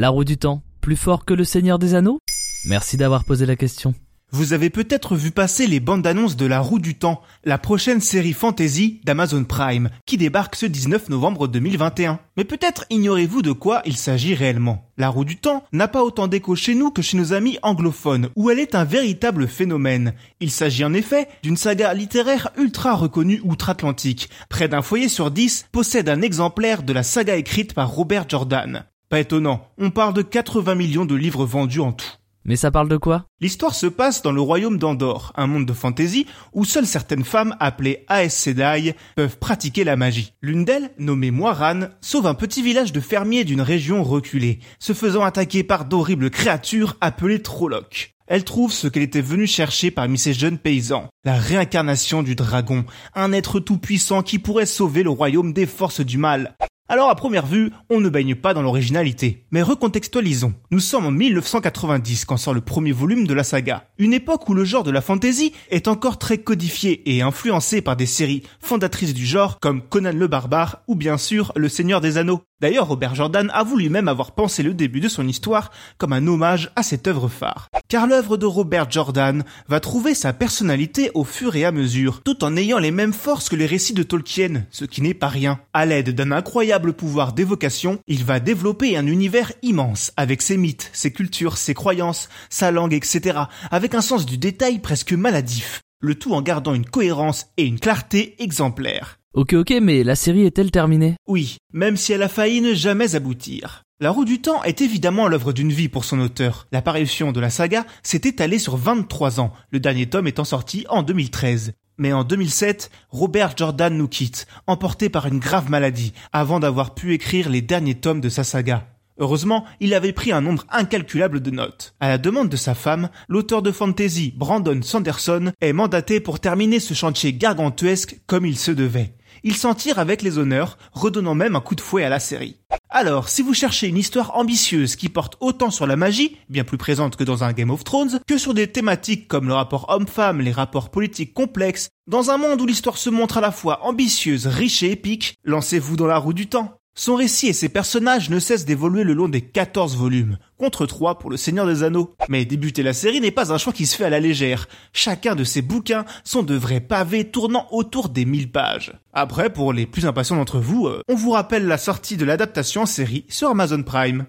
La roue du temps, plus fort que le Seigneur des Anneaux? Merci d'avoir posé la question. Vous avez peut-être vu passer les bandes annonces de La Roue du Temps, la prochaine série fantasy d'Amazon Prime, qui débarque ce 19 novembre 2021. Mais peut-être ignorez-vous de quoi il s'agit réellement. La Roue du Temps n'a pas autant d'écho chez nous que chez nos amis anglophones, où elle est un véritable phénomène. Il s'agit en effet d'une saga littéraire ultra reconnue outre-Atlantique. Près d'un foyer sur dix possède un exemplaire de la saga écrite par Robert Jordan. Pas étonnant, on parle de 80 millions de livres vendus en tout. Mais ça parle de quoi? L'histoire se passe dans le royaume d'Andorre, un monde de fantasy où seules certaines femmes appelées Aes Sedai peuvent pratiquer la magie. L'une d'elles, nommée Moiran, sauve un petit village de fermiers d'une région reculée, se faisant attaquer par d'horribles créatures appelées Trollocs. Elle trouve ce qu'elle était venue chercher parmi ces jeunes paysans, la réincarnation du dragon, un être tout-puissant qui pourrait sauver le royaume des forces du mal. Alors à première vue, on ne baigne pas dans l'originalité. Mais recontextualisons. Nous sommes en 1990 quand sort le premier volume de la saga. Une époque où le genre de la fantasy est encore très codifié et influencé par des séries fondatrices du genre comme Conan le Barbare ou bien sûr Le Seigneur des Anneaux. D'ailleurs, Robert Jordan avoue lui-même avoir pensé le début de son histoire comme un hommage à cette œuvre phare. Car l'œuvre de Robert Jordan va trouver sa personnalité au fur et à mesure, tout en ayant les mêmes forces que les récits de Tolkien, ce qui n'est pas rien. À l'aide d'un incroyable pouvoir d'évocation, il va développer un univers immense, avec ses mythes, ses cultures, ses croyances, sa langue, etc., avec un sens du détail presque maladif. Le tout en gardant une cohérence et une clarté exemplaires. Ok ok, mais la série est-elle terminée? Oui, même si elle a failli ne jamais aboutir. La roue du temps est évidemment l'œuvre d'une vie pour son auteur. L'apparition de la saga s'est étalée sur 23 ans, le dernier tome étant sorti en 2013. Mais en 2007, Robert Jordan nous quitte, emporté par une grave maladie, avant d'avoir pu écrire les derniers tomes de sa saga. Heureusement, il avait pris un nombre incalculable de notes. À la demande de sa femme, l'auteur de fantasy Brandon Sanderson est mandaté pour terminer ce chantier gargantuesque comme il se devait. Il s'en tire avec les honneurs, redonnant même un coup de fouet à la série. Alors, si vous cherchez une histoire ambitieuse qui porte autant sur la magie, bien plus présente que dans un Game of Thrones, que sur des thématiques comme le rapport homme-femme, les rapports politiques complexes, dans un monde où l'histoire se montre à la fois ambitieuse, riche et épique, lancez-vous dans la roue du temps. Son récit et ses personnages ne cessent d'évoluer le long des 14 volumes, contre 3 pour le Seigneur des Anneaux. Mais débuter la série n'est pas un choix qui se fait à la légère. Chacun de ces bouquins sont de vrais pavés tournant autour des 1000 pages. Après, pour les plus impatients d'entre vous, euh, on vous rappelle la sortie de l'adaptation en série sur Amazon Prime.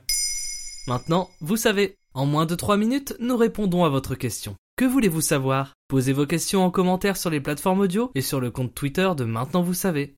Maintenant, vous savez. En moins de 3 minutes, nous répondons à votre question. Que voulez-vous savoir? Posez vos questions en commentaire sur les plateformes audio et sur le compte Twitter de Maintenant vous savez.